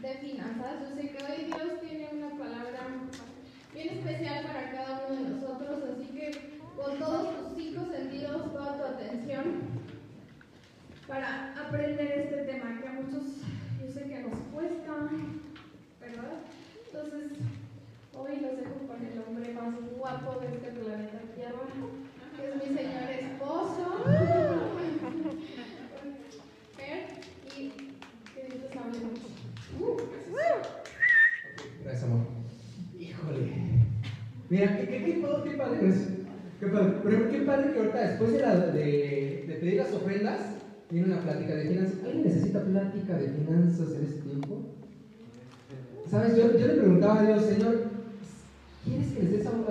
de finanzas. Yo sé que hoy Dios tiene una palabra bien especial para cada uno de nosotros, así que con todos tus cinco sentidos, toda tu atención para aprender este tema que a muchos yo sé que nos cuesta, ¿verdad? Entonces, hoy los dejo con el hombre más guapo de este planeta Tierra, que es mi señor esposo. y que Dios te hable mucho. Uh, gracias. amor. Híjole. Mira, qué, qué, qué, padre Qué padre. Pero qué padre que ahorita, después de, pedir las ofrendas, viene una plática de finanzas. ¿Alguien necesita plática de finanzas en este tiempo? ¿Sabes? Yo, le preguntaba a Dios, Señor, ¿quieres que les des algo?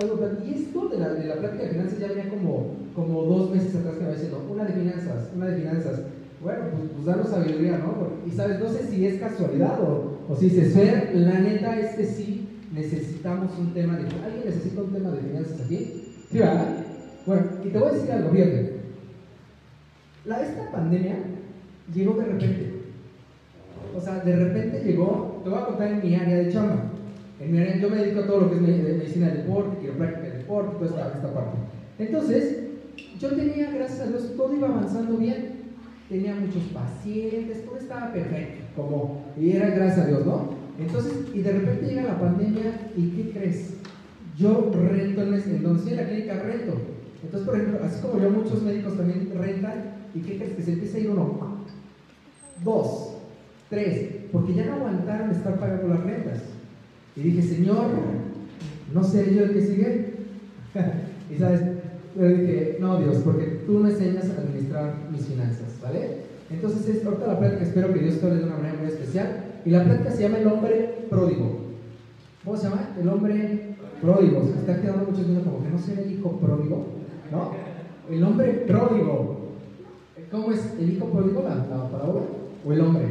Y esto de la, de la plática de finanzas ya venía como, dos meses atrás que me diciendo, una de finanzas, una de finanzas. Bueno, pues, pues danos sabiduría, ¿no? Y sabes, no sé si es casualidad o, o si se Fer, la neta es que sí necesitamos un tema de... ¿Alguien necesita un tema de finanzas aquí? ¿Sí, verdad? Bueno, y te voy a decir algo, fíjate. La, esta pandemia llegó de repente. O sea, de repente llegó, te voy a contar en mi área de chamba. En mi área, yo me dedico a todo lo que es medicina del deporte, quiropráctica de deporte, toda esta, esta parte. Entonces, yo tenía, gracias a Dios, todo iba avanzando bien. Tenía muchos pacientes, todo estaba perfecto, como, y era gracias a Dios, ¿no? Entonces, y de repente llega la pandemia, ¿y qué crees? Yo rento en, en donde estoy en la clínica, rento. Entonces, por ejemplo, así como yo, muchos médicos también rentan, ¿y qué crees? Que se empieza a ir uno, dos, tres, porque ya no aguantaron estar pagando las rentas. Y dije, Señor, no sé yo el que sigue. y sabes, yo dije, no, Dios, porque tú me enseñas a administrar mis finanzas, ¿vale? Entonces, es, ahorita la plática espero que Dios te hable de una manera muy especial. Y la plática se llama El hombre pródigo. ¿Cómo se llama? El hombre pródigo. Se está quedando mucho viendo como que no sea el hijo pródigo, ¿no? El hombre pródigo. ¿Cómo es? ¿El hijo pródigo, la, la palabra? ¿O el hombre?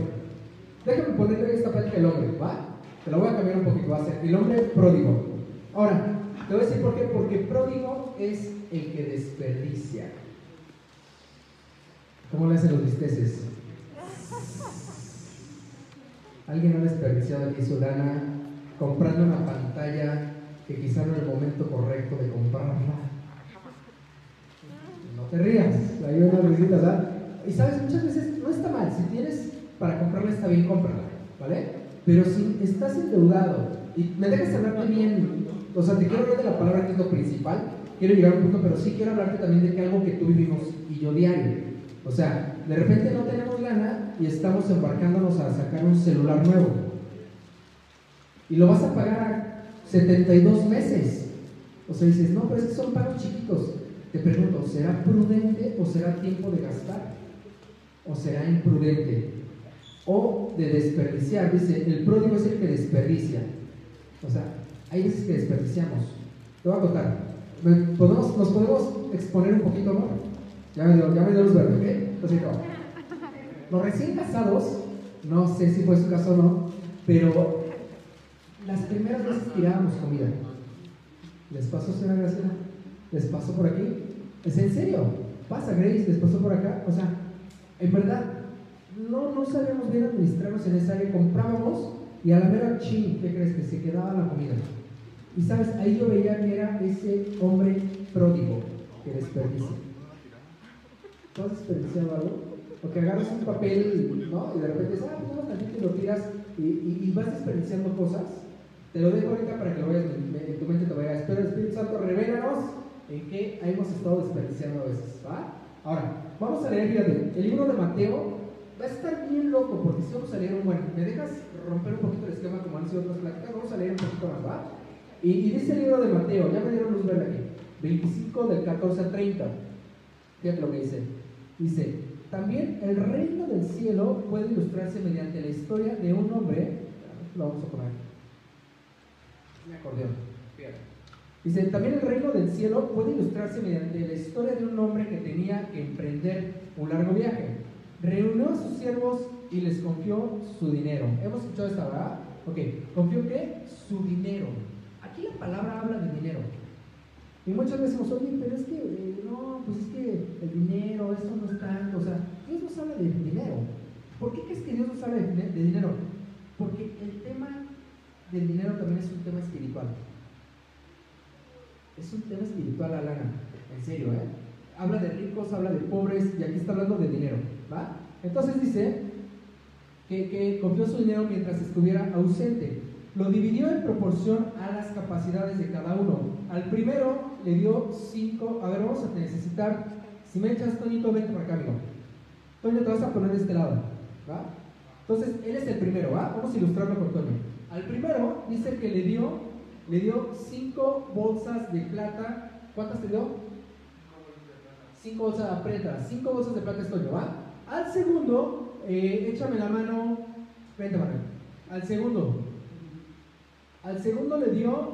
Déjame ponerle esta plática el hombre, ¿va? Te la voy a cambiar un poquito, va a ser el hombre pródigo. Ahora, te voy a decir por qué. Porque pródigo es el que desperdicia. ¿Cómo le hacen los bisteces? Alguien ha desperdiciado aquí su lana comprando una pantalla que quizá no es el momento correcto de comprarla. No te rías, hay unas risitas, ¿verdad? Y sabes, muchas veces no está mal, si tienes para comprarla está bien, cómprala, ¿vale? Pero si estás endeudado y me dejas hablarte bien, o sea, te quiero hablar de la palabra que es lo principal, quiero llegar a un punto, pero sí quiero hablarte también de que algo que tú vivimos y yo diario. O sea, de repente no tenemos gana y estamos embarcándonos a sacar un celular nuevo. Y lo vas a pagar a 72 meses. O sea, dices, no, pero es que son pagos chiquitos. Te pregunto, ¿será prudente o será tiempo de gastar? ¿O será imprudente? O de desperdiciar. Dice, el pródigo es el que desperdicia. O sea, hay veces que desperdiciamos. Te voy a contar. ¿Podemos, ¿Nos podemos exponer un poquito, amor? Ya me dio, ya me dio luz verde, ¿ok? Los recién casados, no sé si fue su caso o no, pero las primeras veces tirábamos comida. ¿Les pasó, señora Graciela? ¿Les pasó por aquí? ¿Es en serio? ¿Pasa, Grace? ¿Les pasó por acá? O sea, en verdad, no, no sabíamos bien administrarnos en esa área. Comprábamos y a la mera ching, ¿qué crees? Que se quedaba la comida. Y sabes, ahí yo veía que era ese hombre pródigo que desperdicia. ¿Tú has desperdiciado algo? Porque agarras un papel, ¿no? Y de repente dices, ah, pues no, tantito y lo tiras y, y, vas desperdiciando cosas. Te lo dejo ahorita para que lo vayas en tu mente te vaya. Espera, Espíritu Santo, revélanos en qué hemos estado desperdiciando a veces, ¿va? Ahora, vamos a leer, fíjate, el libro de Mateo va a estar bien loco porque si vamos a leer un bueno, ¿me dejas romper un poquito el esquema como han sido otras pláticas? Vamos a leer un poquito más, ¿va? Y, y dice el libro de Mateo, ya me dieron luz verde aquí, 25 del 14 al 30. Fíjate lo que dice. Dice, también el reino del cielo puede ilustrarse mediante la historia de un hombre, lo vamos a poner, un acordeón, Dice, también el reino del cielo puede ilustrarse mediante la historia de un hombre que tenía que emprender un largo viaje. Reunió a sus siervos y les confió su dinero. ¿Hemos escuchado esta, verdad? Ok, ¿confió qué? Su dinero. Aquí la palabra habla de dinero. Y muchas veces decimos, oye, pero es que, eh, no, pues es que el dinero, esto no es O sea, Dios nos habla de dinero. ¿Por qué crees que Dios nos habla de, dinero? Porque el tema del dinero también es un tema espiritual. Es un tema espiritual la lana, en serio, ¿eh? Habla de ricos, habla de pobres, y aquí está hablando de dinero, ¿va? Entonces dice que, que confió su dinero mientras estuviera ausente. Lo dividió en proporción a las capacidades de cada uno. Al primero le dio cinco, a ver, vamos a necesitar, si me echas, Toñito, vente para acá, amigo. Toño, te vas a poner de este lado, ¿va? Entonces, él es el primero, ¿va? Vamos a ilustrarlo con Toño. Al primero dice que le dio, le dio cinco bolsas de plata. ¿Cuántas te dio? Cinco bolsas de plata. Cinco bolsas de plata es Toño, ¿va? Al segundo, eh, échame la mano. Vente, Manuel. Al segundo. Al segundo le dio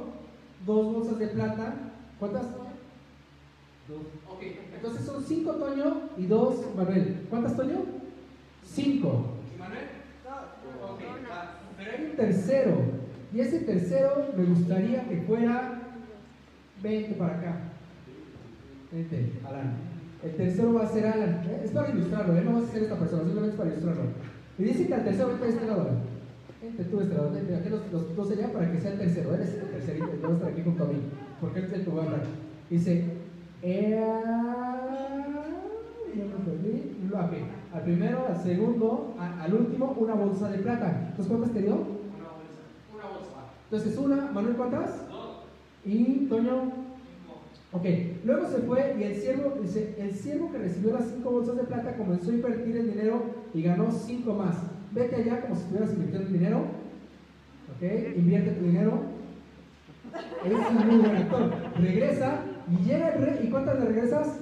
dos bolsas de plata. ¿Cuántas? Dos. Ok. Entonces son cinco Toño y dos Manuel. ¿Cuántas Toño? Cinco. ¿Y Manuel? Ok. Pero hay un tercero. Y ese tercero me gustaría que fuera. Vente para acá. Vente, Alan. El tercero va a ser Alan. ¿eh? Es para ilustrarlo, ¿eh? no vas a ser esta persona, simplemente es para ilustrarlo. Y dice que al tercero vente de este lado. Alan. Vente tú este lado, vente aquí los, los dos allá para que sea el tercero. Eres el tercerito, y vas a estar aquí junto a mí. Porque es el que va a hablar. Dice. Eh, yo me perdí. Lo aquí. Al primero, al segundo, a- al último, una bolsa de plata. Entonces, ¿cuántas te dio? Una bolsa. Una bolsa. Entonces, una, Manuel, ¿cuántas? Dos. Y Toño. Ok, luego se fue y el siervo, dice, el siervo que recibió las cinco bolsas de plata comenzó a invertir el dinero y ganó cinco más. Vete allá como si estuvieras invirtiendo el dinero. Ok, invierte tu dinero. Eres un muy buen actor. Regresa y llega el rey. ¿Y cuántas le regresas?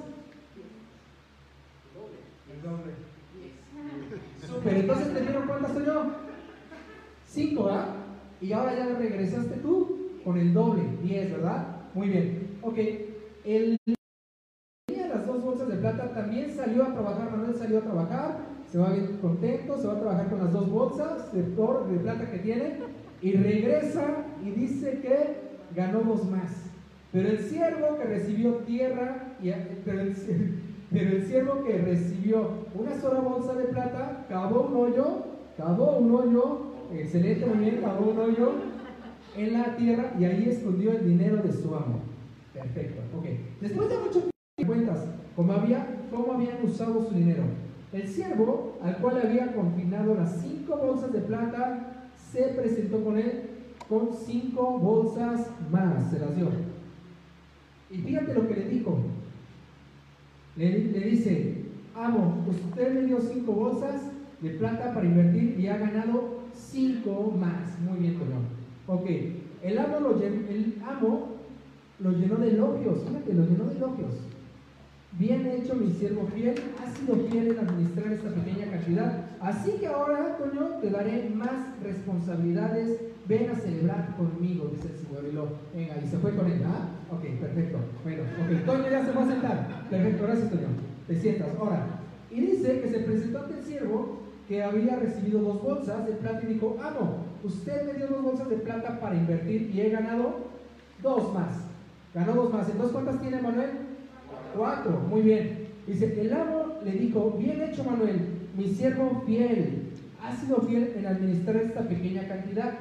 El doble. Super, entonces te dieron cuántas soy yo? Cinco, ¿verdad? Y ahora ya regresaste tú con el doble, diez, ¿verdad? Muy bien. Ok, el tenía las dos bolsas de plata también salió a trabajar, Manuel salió a trabajar, se va bien contento, se va a trabajar con las dos bolsas de, de plata que tiene y regresa y dice que ganó dos más. Pero el siervo que recibió tierra, y, pero, el, pero siervo que recibió una sola bolsa de plata, cavó un hoyo, cavó un hoyo, excelente, muy bien, cavó un hoyo en la tierra y ahí escondió el dinero de su amo. Perfecto, ok. Después de mucho tiempo, cuentas cómo, había, cómo habían usado su dinero. El siervo, al cual había confinado las cinco bolsas de plata, se presentó con él con cinco bolsas más, se las dio. Y fíjate lo que le dijo. Le, dice, amo, usted me dio cinco bolsas de plata para invertir y ha ganado cinco más. Muy bien, Toño. Ok, el amo lo, llen- el amo lo llenó de elogios, fíjate, lo llenó de elogios. Bien hecho, mi siervo fiel, has sido fiel en administrar esta pequeña cantidad. Así que ahora, Toño, te daré más responsabilidades. Ven a celebrar conmigo, dice el Señor. Y lo, venga, y se fue con él, ¿ah? Ok, perfecto. Bueno, ok, Toño ya se va a sentar. Perfecto, gracias, Toño. Te sientas. Ahora, y dice que se presentó ante el siervo que había recibido dos bolsas de plata y dijo, amo, usted me dio dos bolsas de plata para invertir y he ganado dos más. Ganó dos más. Entonces, ¿cuántas tiene Manuel? Cuatro. Muy bien. Dice, el amo le dijo, bien hecho Manuel, mi siervo fiel, ha sido fiel en administrar esta pequeña cantidad.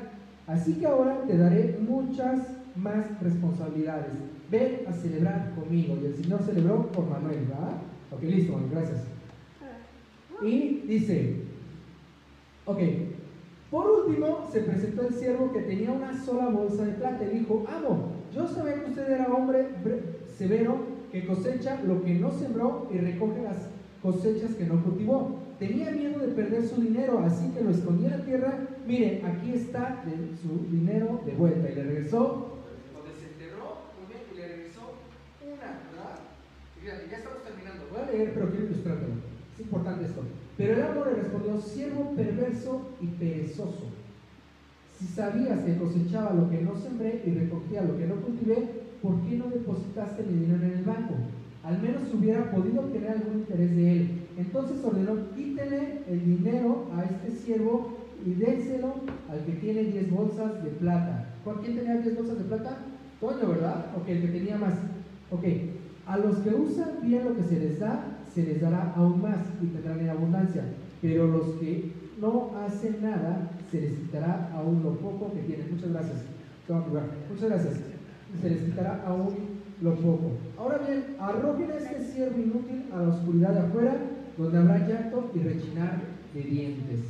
Así que ahora te daré muchas más responsabilidades. Ven a celebrar conmigo. Y el Señor celebró por Manuel, ¿verdad? Ok, listo, gracias. Y dice, ok, por último se presentó el siervo que tenía una sola bolsa de plata y dijo, amo, yo sabía que usted era hombre bre- severo que cosecha lo que no sembró y recoge las cosechas que no cultivó. Tenía miedo de perder su dinero, así que lo escondió en la tierra. Mire, aquí está su dinero de vuelta. Y le regresó, donde se enterró, muy bien, y le regresó una, ¿verdad? Y ya estamos terminando. Voy a leer, pero quiero ilustrártelo. Es importante esto. Pero el amo le respondió, siervo perverso y perezoso. Si sabías que cosechaba lo que no sembré y recogía lo que no cultivé, ¿por qué no depositaste mi dinero en el banco? Al menos hubiera podido obtener algún interés de él. Entonces ordenó, quítele el dinero a este siervo y déselo al que tiene 10 bolsas de plata. ¿Cuál- ¿Quién tenía 10 bolsas de plata? Toño, ¿verdad? Ok, el que tenía más. Ok, a los que usan bien lo que se les da, se les dará aún más y tendrán en abundancia. pero los que no hacen nada se les quitará aún lo poco que tienen. Muchas gracias. Muchas gracias. Se les quitará aún lo poco. Ahora bien, arrojen a este siervo inútil a la oscuridad de afuera, donde habrá llanto y rechinar de dientes.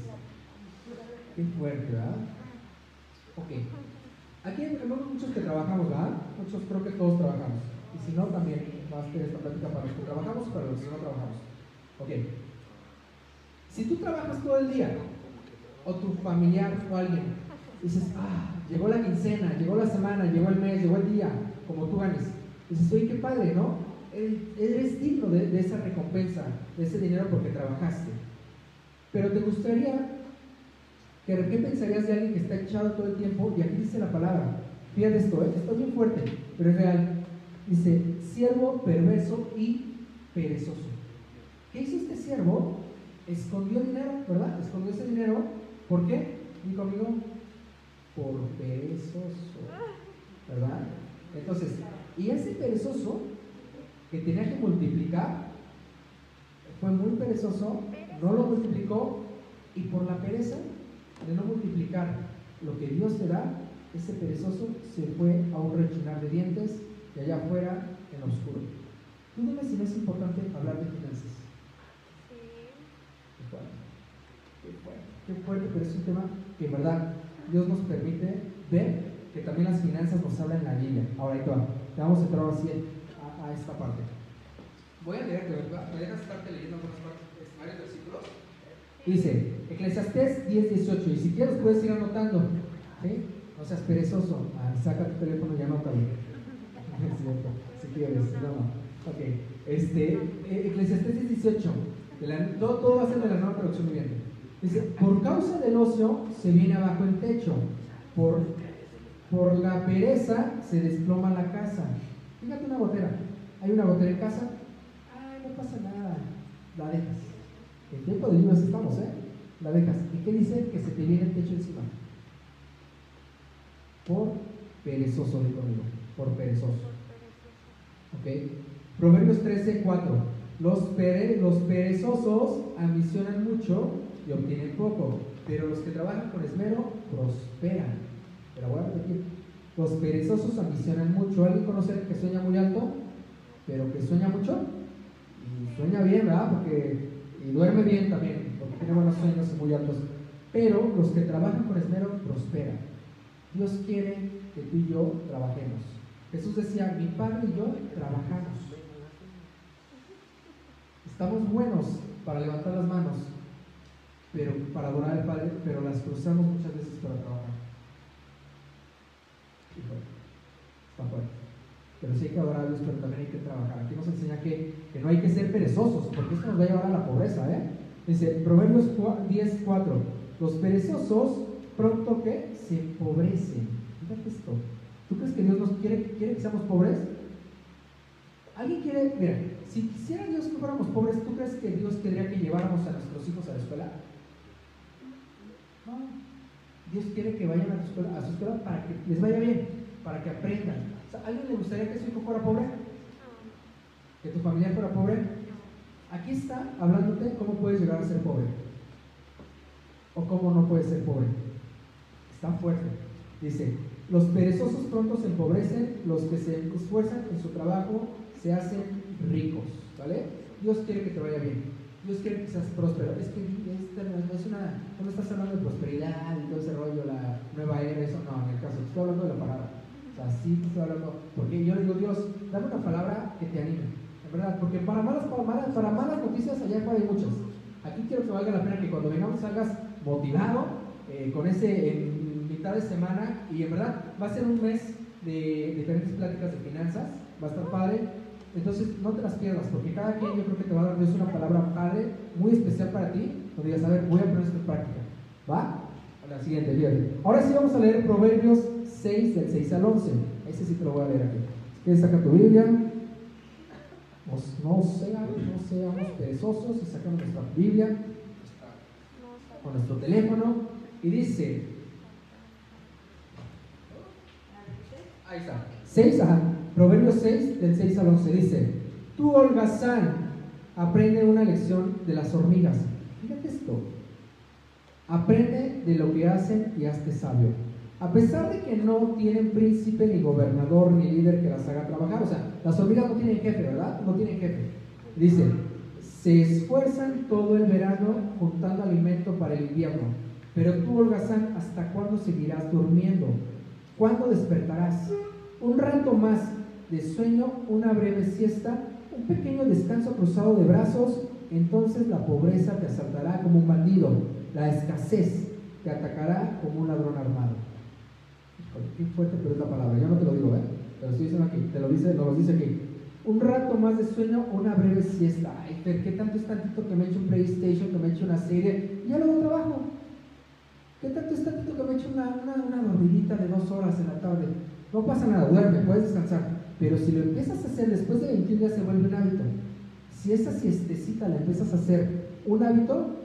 Qué fuerte, ¿verdad? Ok. Aquí hay muchos que trabajamos, ¿verdad? Muchos creo que todos trabajamos. Y si no, también va a ser esta plática para los que trabajamos, para los que no trabajamos. Ok. Si tú trabajas todo el día, o tu familiar o alguien, dices, ah, llegó la quincena, llegó la semana, llegó el mes, llegó el día, como tú ganes. Dices, oye, qué padre, ¿no? Eres digno de, esa recompensa, de ese dinero porque trabajaste. Pero te gustaría que ¿qué pensarías de alguien que está echado todo el tiempo? Y aquí dice la palabra. Fíjate esto, ¿eh? esto es bien fuerte, pero es real. Dice, siervo perverso y perezoso. ¿Qué hizo este siervo? Escondió dinero, ¿verdad? Escondió ese dinero. ¿Por qué? Dijo conmigo, por perezoso, ¿verdad? Entonces, y ese perezoso que tenía que multiplicar, fue muy perezoso, no lo multiplicó y por la pereza de no multiplicar lo que Dios te da, ese perezoso se fue a un rechinar de dientes y allá afuera en lo oscuro. Tú dime si no es importante hablar de finanzas. Qué fuerte, qué fuerte, qué fuerte, pero es un tema que en verdad Dios nos permite ver que también las finanzas nos hablan en la Biblia. Ahora ahí te va. Vamos a entrar así a, esta parte. Voy a leerte, ¿verdad? ¿Me dejas estarte leyendo partes, varios versículos? Dice, Eclesiastés 10, 18, y si quieres puedes ir anotando. No seas perezoso, ah, saca tu teléfono y anótalo. si quieres, no, no. Ok, este, eh, Eclesiastés 10, 18, todo, todo, va a ser de la nueva traducción viviente. Dice, por causa del ocio se viene abajo el techo, por, por la pereza se desploma la casa. Fíjate una botera, hay una botera en casa, ay, no pasa nada, la dejas en tiempo de lluvias estamos, ¿eh? La dejas. ¿Y qué dice? Que se te viene el techo encima. Por perezoso, digo. Por perezoso. ¿Ok? Proverbios 13, 4. Los, los perezosos ambicionan mucho y obtienen poco, pero los que trabajan con esmero prosperan. Pero voy a repetir. Los perezosos ambicionan mucho. ¿Alguien conoce que sueña muy alto? Pero que sueña mucho? Y sueña bien, ¿verdad? Porque y duerme bien también, porque tiene buenos sueños muy altos. Pero los que trabajan con esmero prosperan. Dios quiere que tú y yo trabajemos. Jesús decía, mi Padre y yo trabajamos. Estamos buenos para levantar las manos, pero para adorar al Padre, pero las cruzamos muchas veces para trabajar. Está fuerte. Pero sí hay que adorar a Dios, pero también hay que trabajar. Aquí nos enseña que, que no hay que ser perezosos, porque esto nos va a llevar a la pobreza. ¿eh? Dice Proverbios 10, 4. Los perezosos pronto que se empobrecen. Fíjate esto. ¿Tú crees que Dios nos quiere, quiere que seamos pobres? ¿Alguien quiere, mira, si quisiera Dios que fuéramos pobres, ¿tú crees que Dios querría que lleváramos a nuestros hijos a la escuela? No. Dios quiere que vayan a, su escuela, a su escuela para que les vaya bien, para que aprendan, ¿A alguien le gustaría que su hijo fuera pobre? ¿Que tu familia fuera pobre? Aquí está hablándote cómo puedes llegar a ser pobre. O cómo no puedes ser pobre. Está fuerte. Dice, los perezosos pronto se empobrecen, los que se esfuerzan en su trabajo se hacen ricos. ¿Vale? Dios quiere que te vaya bien. Dios quiere que seas próspero. Es que no es una, no estás hablando de prosperidad y todo ese rollo, la nueva era, eso no, en el caso, estoy hablando de la palabra así estoy hablando. Porque yo digo, Dios, dame una palabra que te anime. En verdad, porque para malas, para malas, para malas noticias allá hay muchas. Aquí quiero que valga la pena que cuando vengamos salgas motivado eh, con ese en mitad de semana y en verdad va a ser un mes de diferentes pláticas de finanzas, va a estar padre. Entonces no te las pierdas, porque cada quien yo creo que te va a dar Dios una palabra padre, muy especial para ti, donde digas, a voy a poner esto en práctica. ¿Va? A la siguiente, bien. Ahora sí vamos a leer Proverbios 6, del 6 al 11. Ese sí te lo voy a leer aquí. ¿Quieres sacar tu Biblia? no, seamos, no seamos perezosos y sacamos nuestra Biblia con nuestro teléfono y dice, ahí está, 6, ajá, Proverbios 6 del 6 al 11 dice, tú holgazán aprende una lección de las hormigas, Fíjate esto. Aprende de lo que hacen y hazte sabio. A pesar de que no tienen príncipe, ni gobernador, ni líder que las haga trabajar. O sea, las hormigas no tienen jefe, ¿verdad? No tienen jefe. Dice, se esfuerzan todo el verano juntando alimento para el invierno. Pero tú, holgazán, ¿hasta cuándo seguirás durmiendo? ¿Cuándo despertarás? Un rato más de sueño, una breve siesta, un pequeño descanso cruzado de brazos, entonces la pobreza te asaltará como un bandido, la escasez te atacará como un ladrón armado. qué fuerte, pero es la palabra, yo no te lo digo, ¿eh? Te lo estoy aquí, te lo dice, nos lo dice aquí. Un rato más de sueño, una breve siesta. Ay, Fer, ¿qué tanto es tantito que me eche un PlayStation, que me eche una serie? Y ya luego trabajo. ¿Qué tanto es tantito que me eche una, una, una dormidita de dos horas en la tarde? No pasa nada, duerme, puedes descansar. Pero si lo empiezas a hacer después de 21 días se vuelve un hábito. Si esa siestecita la empiezas a hacer un hábito,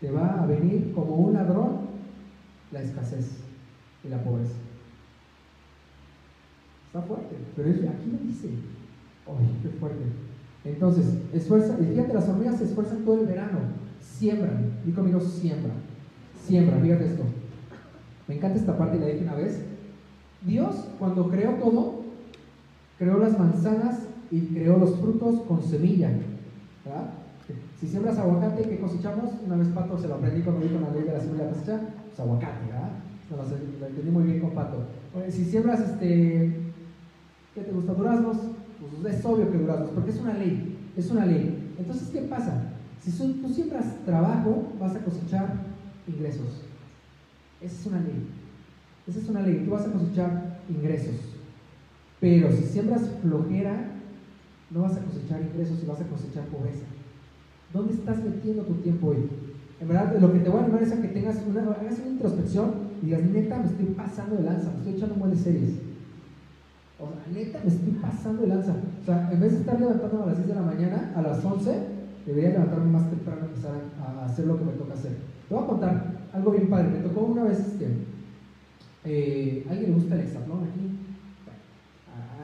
te va a venir como un ladrón la escasez y la pobreza. Está fuerte, pero aquí lo dice. ¡Ay, qué fuerte! Entonces, esfuerza, fíjate, las hormigas se esfuerzan todo el verano, siembran, y conmigo, siembra, siembra, fíjate esto. Me encanta esta parte, la dije una vez. Dios, cuando creó todo, creó las manzanas y creó los frutos con semilla. ¿verdad? Si siembras aguacate, ¿qué cosechamos? Una vez Pato se lo aprendí cuando dijo la ley de la semilla cosecha, pues aguacate, ¿verdad? Lo entendí muy bien con Pato. si siembras, este, ¿qué te gusta? Duraznos, pues es obvio que duraznos, porque es una ley, es una ley. Entonces, ¿qué pasa? Si tú siembras trabajo, vas a cosechar ingresos. Esa es una ley. Esa es una ley. Tú vas a cosechar ingresos. Pero si siembras flojera, no vas a cosechar ingresos y vas a cosechar pobreza. ¿Dónde estás metiendo tu tiempo hoy? En verdad, lo que te voy a animar es a que tengas una, hagas una introspección y digas, neta, me estoy pasando de lanza, me estoy echando buenas series. O sea, neta, me estoy pasando de lanza. O sea, en vez de estar levantando a las 6 de la mañana, a las 11, debería levantarme más temprano y empezar a hacer lo que me toca hacer. Te voy a contar algo bien padre. Me tocó una vez, este, eh, ¿alguien le gusta el hexatlón aquí?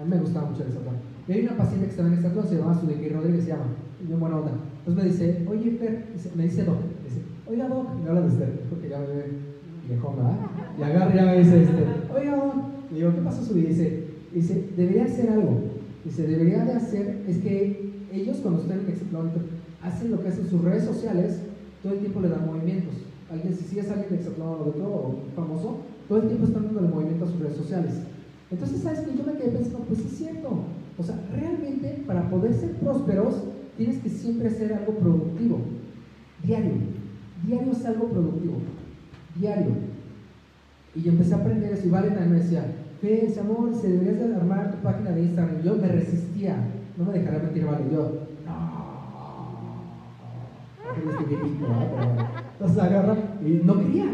Me gustaba mucho el hexatlón. Y hay una paciente que estaba en hexatlón, se llamaba Sudequi Rodríguez, se llama, y bien buena onda. Entonces me dice, oye, Fer, me dice Doc, dice, oiga Doc, me habla de usted, porque ya me ve viejón, ¿verdad? Y agarra y me dice, este, oiga Doc, y digo, ¿qué pasó Sudequi? Dice, dice, debería hacer algo. Dice, debería de hacer, es que ellos cuando están en hexatlón hacen lo que hacen sus redes sociales, todo el tiempo le dan movimientos. Alguien, si a alguien de hexatlón o famoso, todo el tiempo están dando el movimiento a sus redes sociales. Entonces, ¿sabes qué? Yo me quedé pensando, pues es cierto. O sea, realmente para poder ser prósperos tienes que siempre hacer algo productivo. Diario. Diario es algo productivo. Diario. Y yo empecé a aprender eso y Vale también me decía, ese amor, se deberías de armar tu página de Instagram. Y yo me resistía. No me dejará mentir, Vale. Yo, no. Entonces agarra y no quería.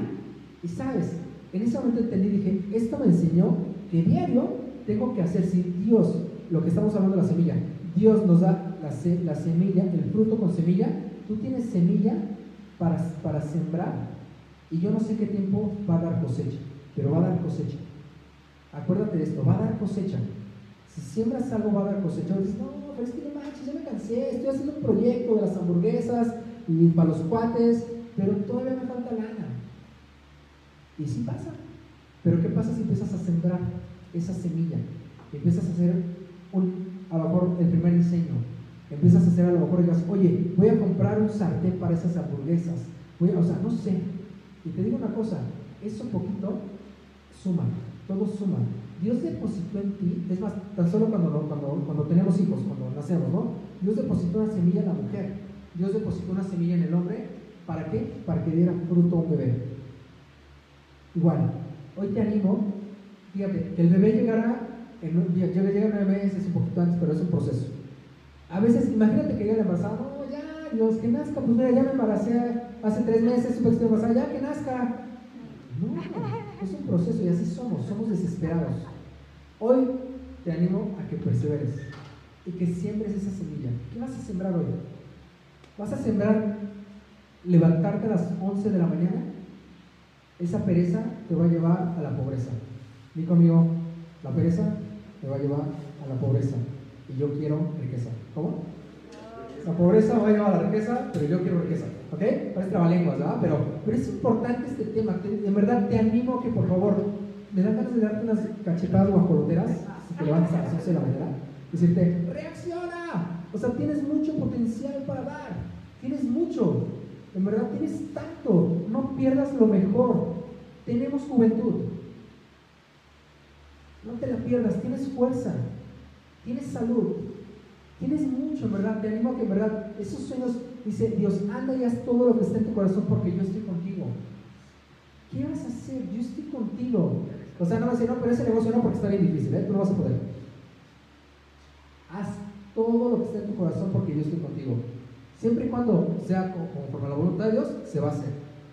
Y sabes, en ese momento entendí, dije, esto me enseñó que diario tengo que hacer, si Dios, lo que estamos hablando de la semilla, Dios nos da la, la semilla, el fruto con semilla, tú tienes semilla para, para sembrar y yo no sé qué tiempo va a dar cosecha, pero va a dar cosecha. Acuérdate de esto, va a dar cosecha. Si siembras algo va a dar cosecha. Dices, no, pero es que no manches, ya me cansé, estoy haciendo un proyecto de las hamburguesas y para los cuates, pero todavía me falta lana. Y sí pasa. Pero ¿qué pasa si empiezas a sembrar esa semilla? Empiezas a hacer un, a lo el primer diseño. Empiezas a hacer a lo mejor digas, oye, voy a comprar un sartén para esas hamburguesas. Voy a, o sea, no sé. Y te digo una cosa, eso poquito suma, todo suma. Dios depositó en ti, es más, tan solo cuando, cuando, cuando tenemos hijos, cuando nacemos, ¿no? Dios depositó una semilla en la mujer, Dios depositó una semilla en el hombre, ¿para qué? Para que diera fruto a un bebé. Igual, hoy te animo, fíjate, que el bebé llegará, en, llega, llega nueve meses, un poquito antes, pero es un proceso. A veces, imagínate que llega la embarazada, no, ya, los que nazca, pues mira, ya me embaracé hace tres meses, supe que embarazada, ya que nazca. No, es un proceso y así somos, somos desesperados. Hoy te animo a que perseveres y que siembres esa semilla. ¿Qué vas a sembrar hoy? ¿Vas a sembrar levantarte a las 11 de la mañana esa pereza te va a llevar a la pobreza. Di conmigo, la pereza te va a llevar a la pobreza. Y yo quiero riqueza. ¿Cómo? La pobreza va a llevar a la riqueza, pero yo quiero riqueza. ¿Ok? Parece trabalenguas, ¿verdad? Pero, pero es importante este tema. en verdad te animo a que por favor me dan ganas de darte unas cachetadas guajoloteras si te levantas a las 11 de la mañana. Decirte, reacciona. O sea, tienes mucho potencial para dar. Tienes mucho. En verdad tienes tanto. No pierdas lo mejor. Tenemos juventud. No te la pierdas. Tienes fuerza. Tienes salud. Tienes mucho, en verdad. Te animo a que, en verdad, esos sueños, dice Dios, anda y haz todo lo que está en tu corazón porque yo estoy contigo. ¿Qué vas a hacer? Yo estoy contigo. O sea, no vas a decir, no, pero ese negocio no porque está bien difícil, ¿eh? Tú no vas a poder. Haz todo lo que está en tu corazón porque yo estoy contigo. Siempre y cuando sea conforme a la voluntad de Dios, se va a hacer.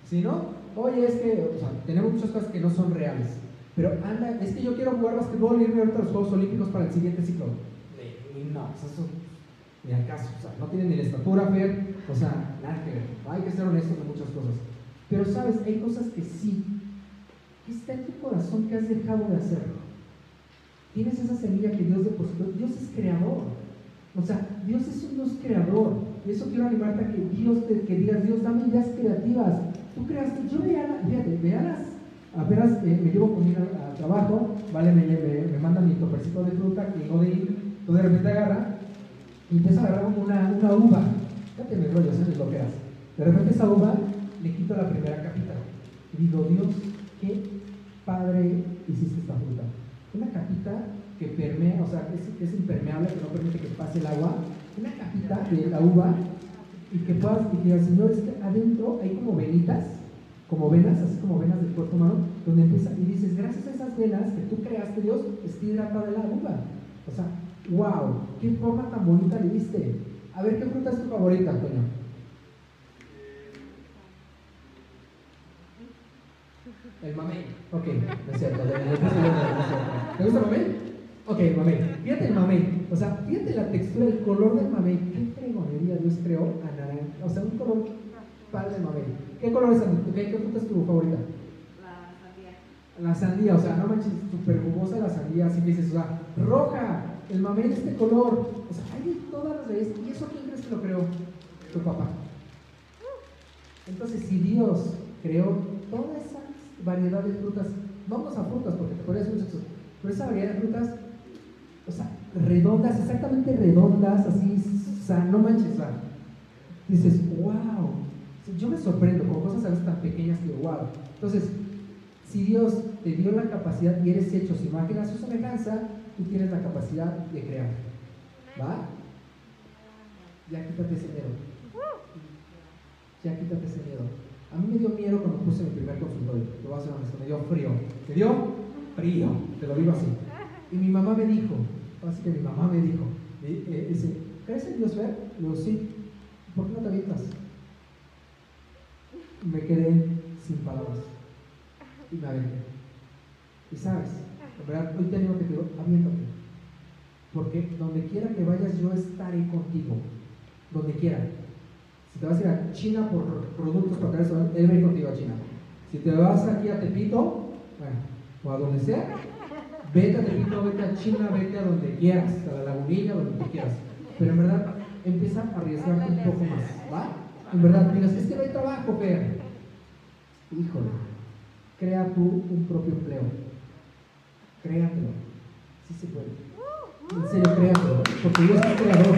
Si no, oye, es que, tenemos muchas cosas que no son reales. Pero anda, es que yo quiero jugar basquetbol y irme ahorita a los Juegos Olímpicos para el siguiente ciclo. No, o sea, eso ni al caso. O sea, no tiene ni la estatura, Fer. O sea, nada que ver. Hay que ser honestos en muchas cosas. Pero sabes, hay cosas que sí. ¿Qué está en tu corazón que has dejado de hacer? Tienes esa semilla que Dios depositó. Dios es creador. O sea, Dios es un Dios creador. Y eso quiero animarte a que Dios te, que digas, Dios, dame ideas creativas. Tú creaste, yo veía, fíjate, veía las, apenas me llevo comida al trabajo, ¿vale? Me, me, me mandan mi topercito de fruta que no de ir, tú de repente agarra y empieza a agarrar una, una uva. Fíjate mi rollo, eso es lo que hace. De repente esa uva le quito la primera capita. Y digo, Dios, qué padre hiciste esta fruta. Una capita que permea, o sea, que es, impermeable, que no permite que pase el agua. Una capita de la uva y que puedas, y que Señor, es que adentro hay como venitas, como venas, así como venas del cuerpo humano, donde empieza, y dices, gracias a esas venas que tú creaste, Dios, está hidratada la uva. O sea, wow, qué forma tan bonita le diste. A ver, ¿qué fruta es tu favorita, Antonio? El mamey. Ok, no es cierto. ¿Te gusta el mamey? Ok, el mamey. Fíjate el mamey. O sea, fíjate la textura, el color del mamey. ¿Qué fregonería Dios creó a naranja? O sea, un color padre del mamey. ¿Qué color es ¿Qué, ¿Qué fruta es tu favorita? La sandía. La sandía, o sea, no manches, súper jugosa la sandía, así dices, o sea, roja, el mamey de este color. O sea, hay de todas las veces. ¿Y eso quién crees que lo creó? Tu papá. Entonces, si Dios creó toda esa variedad de frutas. Vamos a frutas porque te podría decir mucho Pero esa variedad de frutas, o sea, redondas, exactamente redondas, así, o no manches, dices, wow. Yo me sorprendo con cosas a veces tan pequeñas que, wow. Entonces, si Dios te dio la capacidad y eres hecho su imagen a su semejanza, tú tienes la capacidad de crear. ¿Va? Ya quítate ese miedo. Ya quítate ese miedo. A mí me dio miedo cuando puse mi primer consultorio, te voy a ser honesto, me dio frío. Me dio frío, te lo digo así. Y mi mamá me dijo, así que mi mamá me dijo, eh, dice, ¿crees en Dios ver? Le digo, sí. ¿Por qué no te avientas? Me quedé sin palabras. Y me aventé. Y sabes, en verdad, hoy te animo que te digo, aviéntate. Porque donde quiera que vayas, yo estaré contigo. Donde quiera. Si te vas a ir a China por productos para traer él va a ir contigo a China. Si te vas aquí a Tepito, bueno, o a donde sea, vete a Tepito, vete a China, vete a donde quieras, a la lagunilla, donde tú quieras. Pero en verdad, empieza a arriesgarte un poco más, ¿va? En verdad, digas, es que no hay trabajo, Fer. Híjole, crea tú un propio empleo. Créatelo. Sí se puede. En serio, créatelo. Porque Dios es creador.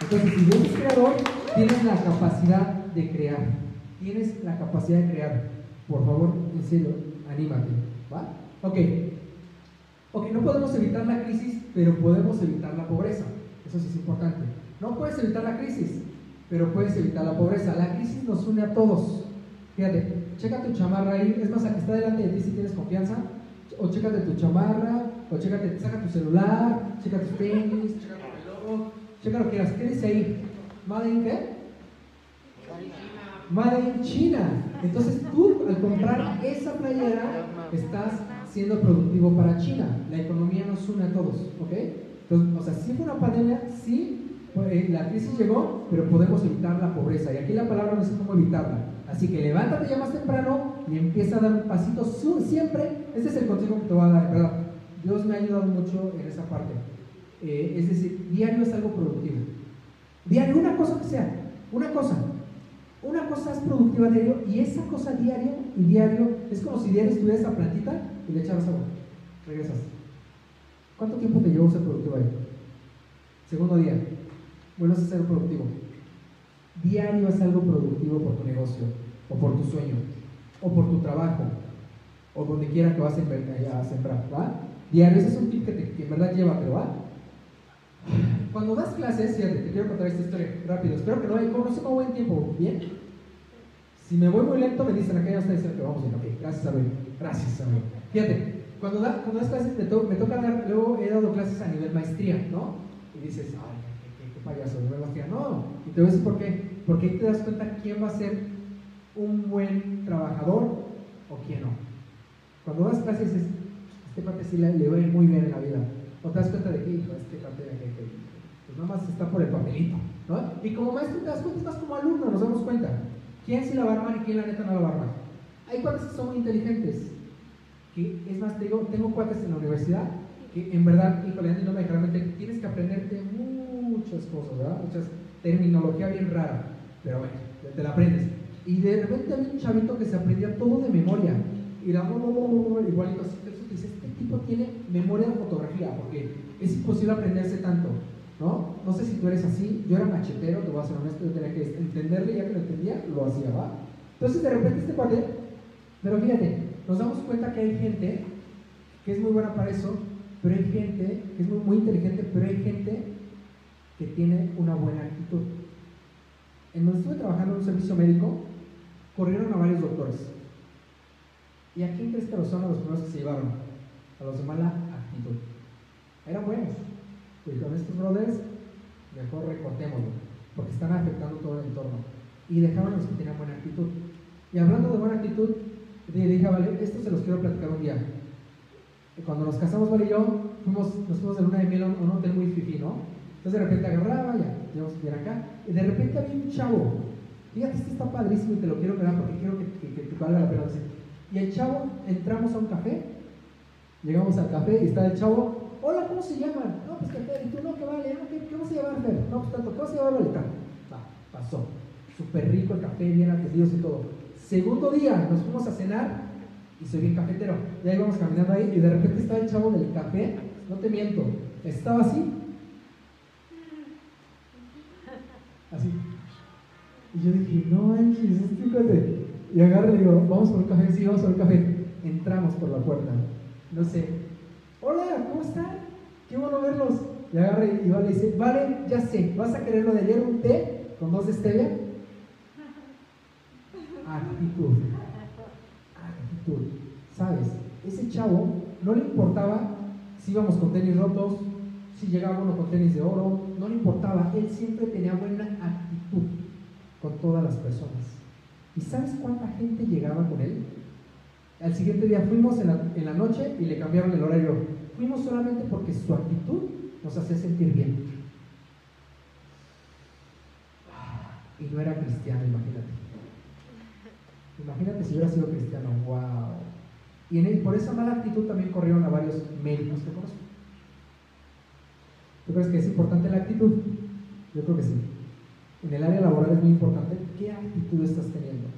Entonces, si Dios es creador, tienes la capacidad de crear. Tienes la capacidad de crear. Por favor, en serio, anímate. ¿Va? Ok. Ok, no podemos evitar la crisis, pero podemos evitar la pobreza. Eso sí es importante. No puedes evitar la crisis, pero puedes evitar la pobreza. La crisis nos une a todos. Fíjate, checa tu chamarra ahí. Es más, aquí está delante de ti si tienes confianza. O chécate tu chamarra, o chécate, saca tu celular, checa tus tenis, checa tu reloj, checa lo que quieras. ¿Qué dice ahí? ¿Made qué? Made in China. Entonces tú al comprar esa playera estás siendo productivo para China. La economía nos une a todos, ¿ok? Entonces, o sea, si fue una pandemia, sí, pues, la crisis llegó, pero podemos evitar la pobreza. Y aquí la palabra no es cómo evitarla. Así que levántate ya más temprano y empieza a dar un pasito siempre. Ese es el consejo que te voy a dar, ¿verdad? Dios me ha ayudado mucho en esa parte. Eh, es decir, diario es algo productivo. Diario, una cosa que sea, una cosa. Una cosa es productiva diario y esa cosa diario y diario es como si diario estuvieras esa plantita y le echabas agua. Regresas. ¿Cuánto tiempo te llevó ser productivo ahí? Segundo día. Vuelves a ser productivo. Diario es algo productivo por tu negocio, o por tu sueño, o por tu trabajo, o donde quiera que vas a sembrar, ¿va? Diario, ese es un tip que, te, en verdad lleva, pero ¿va? Cuando das clases, fíjate, te quiero contar esta historia rápido. Espero que no, hay, no sé cómo voy en tiempo, ¿bien? Si me voy muy lento, me dicen, acá ya está diciendo que vamos bien, ok, gracias a gracias a Fíjate, cuando, da, cuando das clases, me, toca dar, luego he dado clases a nivel maestría, ¿no? Y dices, ay, qué, qué, payaso, nivel maestría. No, y te decir por qué. Porque ahí te das cuenta quién va a ser un buen trabajador o quién no. Cuando das clases, dices, este parte sí le, le muy bien en la vida. O te das cuenta de que, hijo, este parte de que, pues nada más está por el papelito, ¿no? Y como maestro te das cuenta, estás como alumno, nos damos cuenta. ¿Quién sí la va a armar y quién la neta no la va a armar? Hay cuates que son muy inteligentes. Que, es más, te digo, tengo cuates en la universidad que en verdad, híjole, no me tienes que aprenderte muchas cosas, ¿verdad? Muchas terminología bien rara, pero bueno, te la aprendes. Y de repente hay un chavito que se aprendía todo de memoria. Y la igualito así, dice, este tipo tiene memoria de fotografía, porque es imposible aprenderse tanto, ¿no? No sé si tú eres así, yo era machetero, te voy a ser honesto, yo tenía que entenderle, ya que lo entendía, lo hacía, ¿va? Entonces de repente este cuate, pero fíjate, nos damos cuenta que hay gente que es muy buena para eso, pero hay gente que es muy, muy inteligente, pero hay gente que tiene una buena actitud. En donde estuve trabajando en un servicio médico, corrieron a varios doctores. ¿Y a quién crees que son los primeros que se llevaron? A los de mala actitud. Eran buenos. Y con estos brothers, mejor recortémoslo, porque están afectando todo el entorno. Y dejaban a los que tenían buena actitud. Y hablando de buena actitud, le dije, vale, esto se los quiero platicar un día. cuando nos casamos, Vale y yo, fuimos, nos fuimos de luna de miel a un hotel muy fifi, ¿no? Entonces de repente agarraba, ya, vamos a ir acá, y de repente había un chavo. Fíjate, este está padrísimo y te lo quiero quedar porque quiero que, que, te valga la pena. Y el chavo, entramos a un café, llegamos al café y está el chavo, hola, ¿cómo se llaman? No, pues que y tú no, que vale, ¿qué, qué vas a llevar, Fer? No, pues tanto, ¿qué vas a llevar, vale? Va, pasó. Súper rico el café, bien atendidos y todo. Segundo día, nos fuimos a cenar y soy bien cafetero. Ya íbamos caminando ahí y de repente estaba el chavo del café, no te miento, estaba así. Así. Y yo dije, no manches, este Y agarro y digo, vamos por un café, sí, vamos por un café. Entramos por la puerta. No sé, hola, ¿cómo están? Qué bueno verlos. Y agarra y vale dice, vale, ya sé, ¿vas a querer lo de ayer un té con dos de stevia? Actitud. Actitud. ¿Sabes? Ese chavo no le importaba si íbamos con tenis rotos, si llegaba uno con tenis de oro, no le importaba. Él siempre tenía buena actitud con todas las personas. ¿Y sabes cuánta gente llegaba con él? Al siguiente día fuimos en la, noche y le cambiaron el horario. Fuimos solamente porque su actitud nos hacía sentir bien. Y no era cristiano, imagínate. Imagínate si hubiera sido cristiano, wow. Y por esa mala actitud también corrieron a varios médicos que conozco. ¿Tú crees que es importante la actitud? Yo creo que sí. En el área laboral es muy importante qué actitud estás teniendo.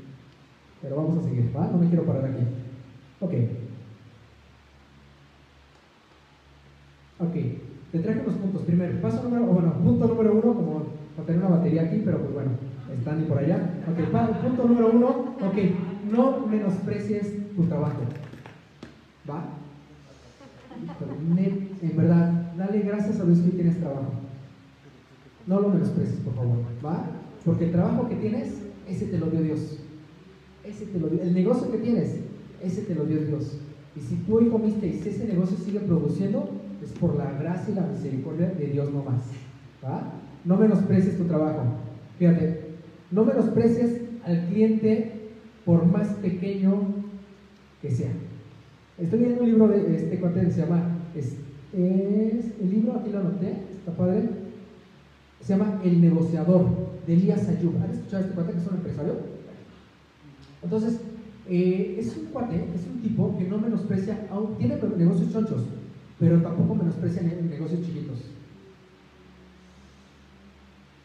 Pero vamos a seguir, ¿va? No me quiero parar aquí. Ok. Ok. Te traje unos puntos. Primero, paso número, bueno, punto número uno, como para tener una batería aquí, pero pues bueno, están y por allá. Ok, punto número uno, ok, no menosprecies tu trabajo. ¿Va? En verdad, dale gracias a Dios que tienes trabajo. No lo menosprecies, por favor. ¿Va? Porque el trabajo que tienes, ese te lo dio Dios. Ese te lo dio. El negocio que tienes, ese te lo dio Dios. Y si tú hoy comiste y si ese negocio sigue produciendo, es por la gracia y la misericordia de Dios no más. ¿va? No menosprecies tu trabajo. Fíjate, no menosprecies al cliente por más pequeño que sea. Estoy leyendo un libro de este cuate que se llama, es, el libro, aquí lo anoté, está padre, se llama El negociador de Elías Ayub. ¿Han escuchado este cuate que es un empresario? Entonces, eh, es un cuate, es un tipo que no menosprecia, tiene negocios chonchos, pero tampoco menosprecia negocios chiquitos.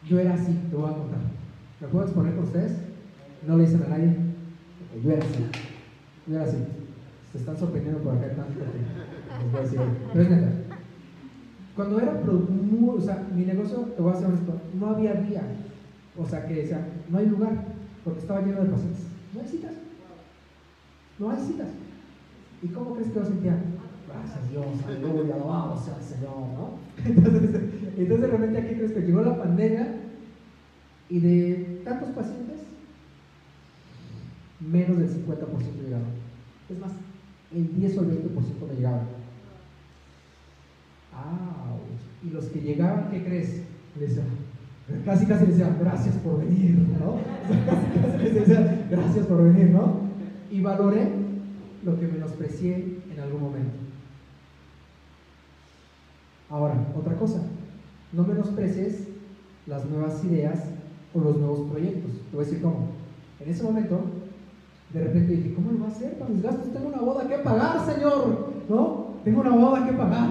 Yo era así, te voy a contar. ¿Me puedo exponer con ustedes? No le dicen a nadie. Yo era así. Yo era así. Se están sorprendiendo por acá tanto que les voy a decir. Pero es neta. Cuando era muy, o sea, mi negocio, te voy a hacer honesto, no había día. O sea, que decía, no hay lugar, porque estaba lleno de pacientes. No hay citas. No hay citas. ¿Y cómo crees que yo sentía? Gracias Dios, aleluya, sea el Señor, ¿no? Entonces, entonces de repente aquí crees que llegó la pandemia y de tantos pacientes, menos del 50% llegaron. Es más, el 10 o el 20% no llegaban. Ah, y los que llegaban, ¿qué crees? casi casi les decían, gracias por venir, ¿no? casi casi les decían, gracias por venir, ¿no? Y valoré lo que menosprecié en algún momento. Ahora, otra cosa, no menosprecies las nuevas ideas o los nuevos proyectos. Te voy a decir cómo. En ese momento, de repente dije, ¿cómo lo voy a hacer para mis gastos? Tengo una boda que pagar, Señor, ¿no? Tengo una boda que pagar.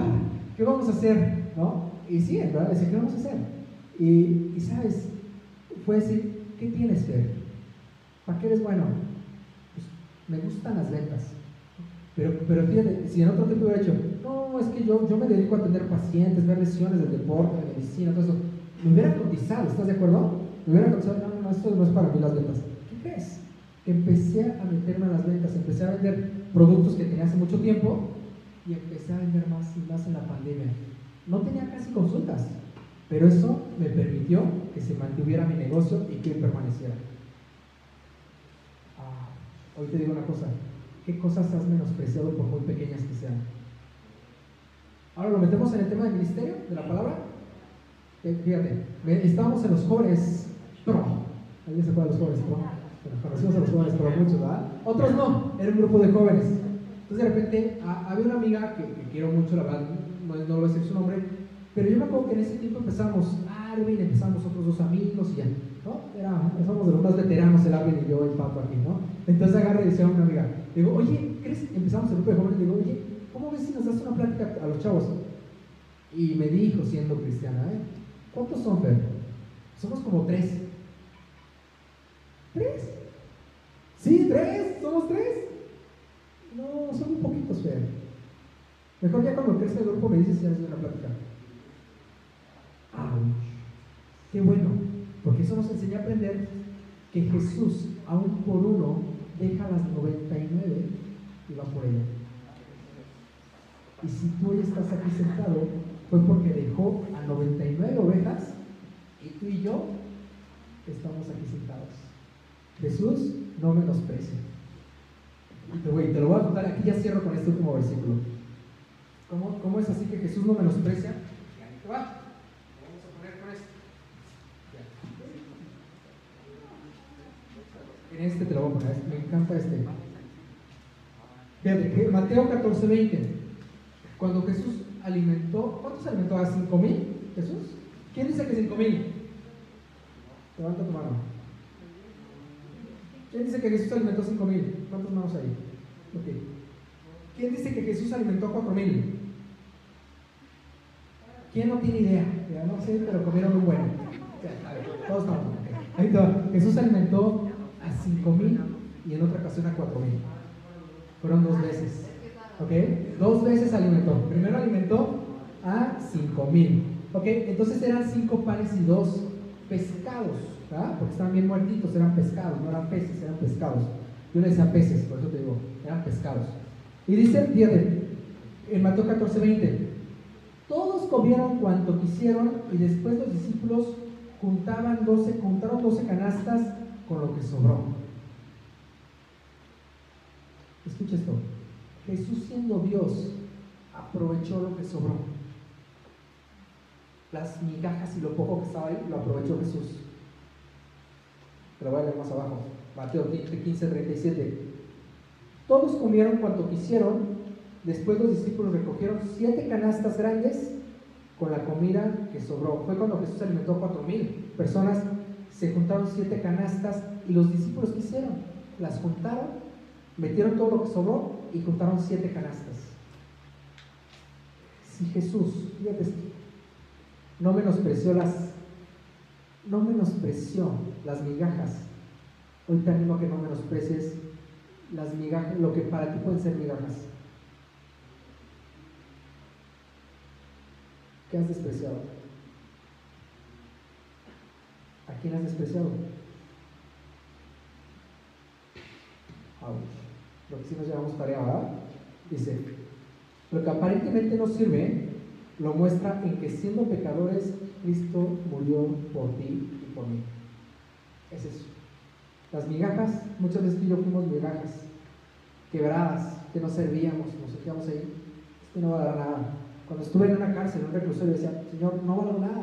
¿Qué vamos a hacer? ¿No? Y sí, en verdad, decía, ¿qué vamos a hacer? Y, y sabes, fue decir, ¿qué tienes, Fer? ¿Para qué eres bueno? Pues me gustan las ventas. Pero, pero fíjate, si en otro tiempo hubiera dicho, no, es que yo, yo me dedico a atender pacientes, ver lesiones del deporte, de medicina, todo eso, me hubiera cotizado, ¿estás de acuerdo? Me hubiera cotizado, no, no, esto no es para mí las ventas. ¿Qué crees? Empecé a meterme en las ventas, empecé a vender productos que tenía hace mucho tiempo y empecé a vender más y más en la pandemia. No tenía casi consultas, pero eso me permitió que se mantuviera mi negocio y que permaneciera. Ah, hoy te digo una cosa, ¿Qué cosas has menospreciado por muy pequeñas que sean? Ahora lo metemos en el tema del ministerio, de la palabra. Eh, fíjate, estábamos en los jóvenes pro. ¿Alguien se acuerda de los jóvenes pro? Bueno, conocimos a los jóvenes pro muchos, ¿verdad? Otros no, era un grupo de jóvenes. Entonces de repente había una amiga que, quiero mucho, la verdad, no, no voy a decir su nombre, pero yo me acuerdo que en ese tiempo empezamos, Arvin, empezamos otros dos amigos y ya, ¿no? Era, somos de los más veteranos, el Arvin y yo, el Pato aquí, ¿no? Entonces agarré y decía a una amiga, digo, oye, ¿crees? Empezamos el grupo de jóvenes, digo, oye, ¿cómo ves si nos das una plática a los chavos? Y me dijo, siendo cristiana, ¿eh? ¿Cuántos son, Fer? Somos como tres. ¿Tres? Sí, tres, somos tres. No, son un poquitos, Fer. Mejor ya cuando crezca el grupo me dices si haces una plática. Qué bueno, porque eso nos enseña a aprender que Jesús, aún por uno, deja las 99 y va por ella. Y si tú hoy estás aquí sentado, fue porque dejó a 99 ovejas y tú y yo estamos aquí sentados. Jesús no menosprecia. Te, te lo voy a contar, aquí ya cierro con este último versículo. ¿Cómo, cómo es así que Jesús no menosprecia? va. En este te lo voy a poner, me encanta este. Fíjate, Mateo 14, 20. Cuando Jesús alimentó, ¿cuántos alimentó a 5 mil? Jesús. ¿Quién dice que 5 mil? Levanta tu mano. ¿Quién dice que Jesús alimentó a 5 mil? ¿Cuántas manos hay? Okay. ¿Quién dice que Jesús alimentó a 4 mil? ¿Quién no tiene idea? Ya no sé, pero comieron muy bueno. Todos estamos. Ahí está. Jesús alimentó 5 mil y en otra ocasión a 4 mil. Fueron dos veces. ¿Ok? Dos veces alimentó. Primero alimentó a 5 mil. ¿Ok? Entonces eran 5 panes y dos pescados. ¿verdad? Porque estaban bien muertitos, eran pescados, no eran peces, eran pescados. Yo le decía peces, por eso te digo, eran pescados. Y dice, fíjate, en Mateo 14, 20, todos comieron cuanto quisieron y después los discípulos juntaban 12, juntaron 12 canastas con lo que sobró. Escucha esto. Jesús siendo Dios aprovechó lo que sobró. Las migajas y lo poco que estaba ahí lo aprovechó Jesús. A leer más abajo. Mateo 15, 37. Todos comieron cuanto quisieron. Después los discípulos recogieron siete canastas grandes con la comida que sobró. Fue cuando Jesús alimentó cuatro mil personas se juntaron siete canastas y los discípulos ¿qué hicieron? Las juntaron, metieron todo lo que sobró y juntaron siete canastas. Si Jesús, fíjate no menospreció las no menospreció las migajas. Hoy te animo a que no menosprecies las migajas, lo que para ti pueden ser migajas. ¿Qué has despreciado? ¿A quién has despreciado? Lo que sí nos llevamos tarea, ¿verdad? Dice, lo que aparentemente no sirve, lo muestra en que siendo pecadores, Cristo murió por ti y por mí. Es eso. Las migajas, muchas veces tú y yo fuimos migajas, quebradas, que no servíamos, nos sentíamos ahí. Esto no va a dar nada. Cuando estuve en una cárcel, en un reclusorio, decía, Señor, no valgo nada.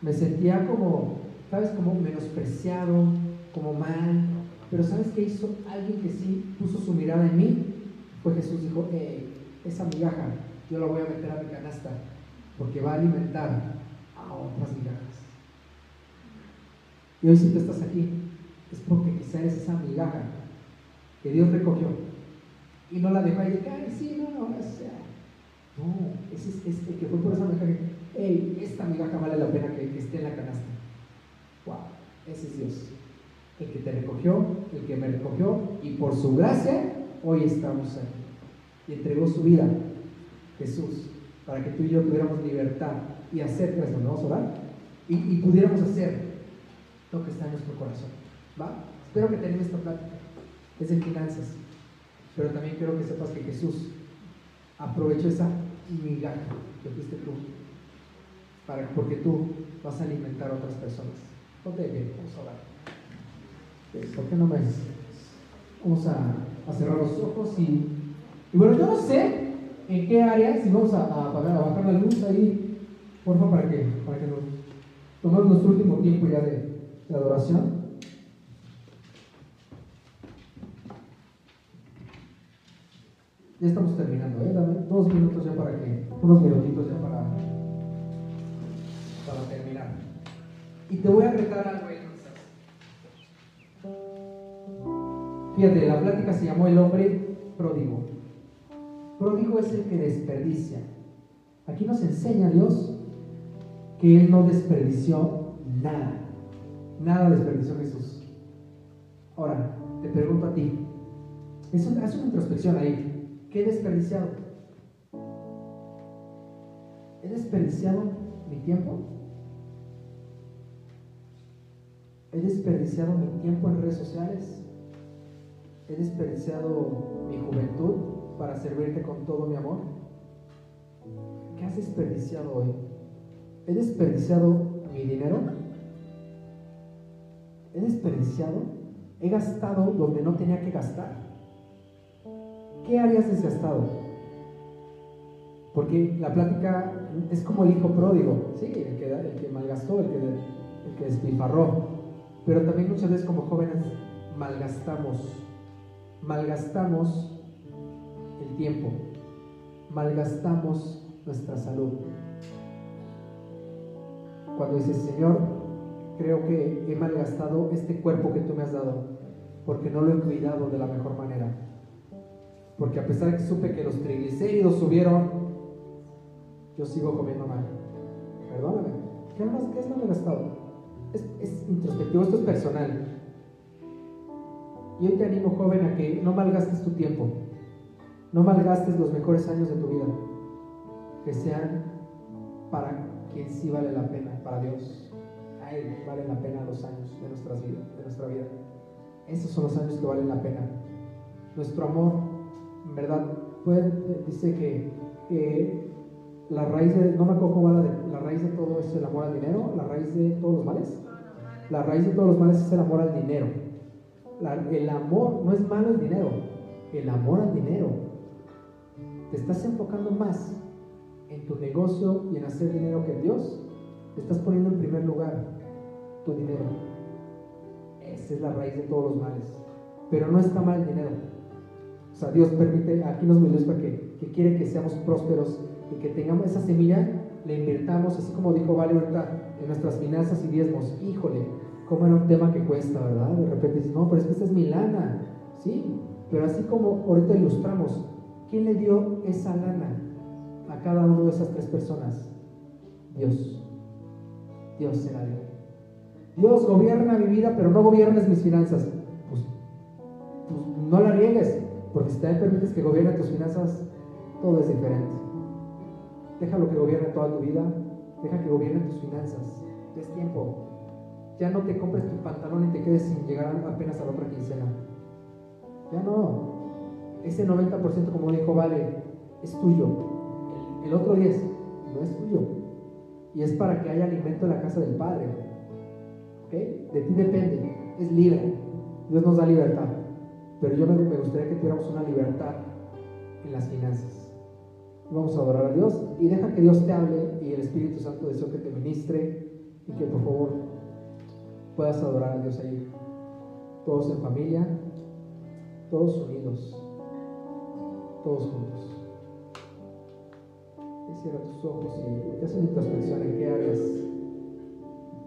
Me sentía como, ¿sabes? Como menospreciado, como mal. Pero ¿sabes qué hizo alguien que sí puso su mirada en mí? Fue Jesús dijo, esa migaja yo la voy a meter a mi canasta porque va a alimentar a otras migajas. Y hoy si tú estás aquí, es porque quizá eres esa migaja que Dios recogió y no la dejó ahí que, sí, no, no, o sea, no, ese es, el que fue por esa migaja hey, esta migaja vale la pena que, que esté en la canasta. Ese es Dios. El que te recogió, el que me recogió, y por su gracia, hoy estamos aquí. Y entregó su vida, Jesús, para que tú y yo tuviéramos libertad y hacer, pues, vamos a orar, y, y pudiéramos hacer lo que está en nuestro corazón. ¿Va? Espero que tengas esta plática. Es de finanzas. Pero también quiero que sepas que Jesús aprovechó esa migaja que fuiste tú, para, porque tú vas a alimentar a otras personas. Bien, vamos a orar. ¿Por qué no me Vamos a, cerrar los ojos y, y, bueno, yo no sé en qué área, si vamos a, a, bajar la luz ahí, por favor, para que, para que nos tomemos nuestro último tiempo ya de, adoración. Ya estamos terminando, ¿eh? Dos minutos ya para que, unos minutitos ya para Y te voy a retar algo entonces. Fíjate, la plática se llamó El hombre pródigo. Pródigo es el que desperdicia. Aquí nos enseña Dios que Él no desperdició nada. Nada desperdició Jesús. Ahora, te pregunto a ti, haz una introspección ahí. ¿Qué he desperdiciado? ¿He desperdiciado mi tiempo? ¿He desperdiciado mi tiempo en redes sociales? ¿He desperdiciado mi juventud para servirte con todo mi amor? ¿Qué has desperdiciado hoy? ¿He desperdiciado mi dinero? ¿He desperdiciado? ¿He gastado donde no tenía que gastar? ¿qué harías desgastado? Porque la plática es como el hijo pródigo, sí, el que, el que malgastó, el que, el que. Pero también muchas veces como jóvenes malgastamos, malgastamos el tiempo, malgastamos nuestra salud. Cuando dices, Señor, creo que he malgastado este cuerpo que tú me has dado, porque no lo he cuidado de la mejor manera porque a pesar de que supe que los triglicéridos subieron, yo sigo comiendo mal. Perdóname. ¿Qué, qué es malgastado? Es, introspectivo, esto es personal. Y hoy te animo, joven, a que no malgastes tu tiempo. No malgastes los mejores años de tu vida. Que sean para quien sí vale la pena, para Dios. A Él valen la pena los años de, nuestras vidas, de nuestra vida. Esos son los años que valen la pena. Nuestro amor ¿verdad? Pues, dice que, la raíz de, no me acuerdo raíz de todo es el amor al dinero, la raíz de todos los males. La raíz de todos los males es el amor al dinero. el amor no es malo el dinero, el amor al dinero. Te estás enfocando más en tu negocio y en hacer dinero que en Dios. Te estás poniendo en primer lugar tu dinero. Esa es la raíz de todos los males. Pero no está mal el dinero o sea, Dios permite, aquí nos medios para que, que quiere que seamos prósperos y que tengamos esa semilla, le invirtamos, así como dijo Vale ahorita, en nuestras finanzas y diezmos. Híjole, cómo era un tema que cuesta, ¿verdad? De repente dices, no, pero es que esta es mi lana. Sí, pero así como ahorita ilustramos, ¿quién le dio esa lana a cada una de esas tres personas? Dios. Dios se la dio. Dios gobierna mi vida, pero no gobiernes mis finanzas. Pues, pues no la riegues, porque si también permites que gobierne tus finanzas, todo es diferente. Déjalo que gobierne toda tu vida, deja que gobierne tus finanzas. Es tiempo. Ya no te compres tu pantalón y te quedes sin llegar apenas a la otra quincena. Ya no. Ese 90%, como dijo Vale, es tuyo. El, otro 10 no es tuyo. Y es para que haya alimento en la casa del Padre. ¿Ok? De ti depende. Es libre. Dios nos da libertad. Pero yo me, me gustaría que tuviéramos una libertad en las finanzas. Vamos a adorar a Dios y deja que Dios te hable y el Espíritu Santo deseo que te ministre y que por favor puedas adorar a Dios ahí. Todos en familia, todos unidos, todos juntos. Cierra tus ojos y haz una introspección en qué áreas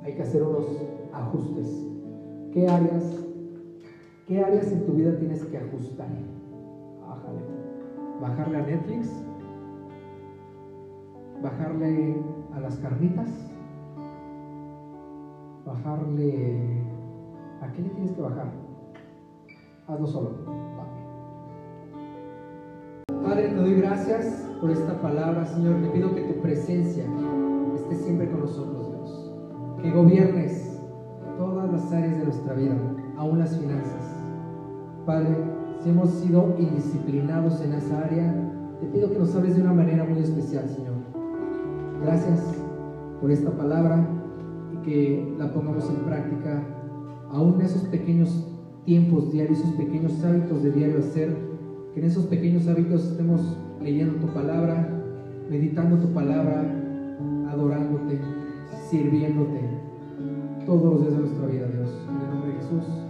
hay que hacer unos ajustes. ¿Qué áreas, qué áreas en tu vida tienes que ajustar? Bájale. Bajarle a Netflix, bajarle a las carnitas, bajarle... ¿A qué le tienes que bajar? Hazlo solo. Padre, te doy gracias por esta palabra, Señor. Te pido que tu presencia esté siempre con nosotros, Dios. Que gobiernes todas las áreas de nuestra vida, aún las finanzas. Padre, si hemos sido indisciplinados en esa área, te pido que nos hables de una manera muy especial, Señor. Gracias por esta palabra y que la pongamos en práctica aún en esos pequeños tiempos diarios, esos pequeños hábitos de diario hacer, que en esos pequeños hábitos estemos leyendo tu palabra, meditando tu palabra, adorándote, sirviéndote todos los días de nuestra vida, Dios. En el nombre de Jesús.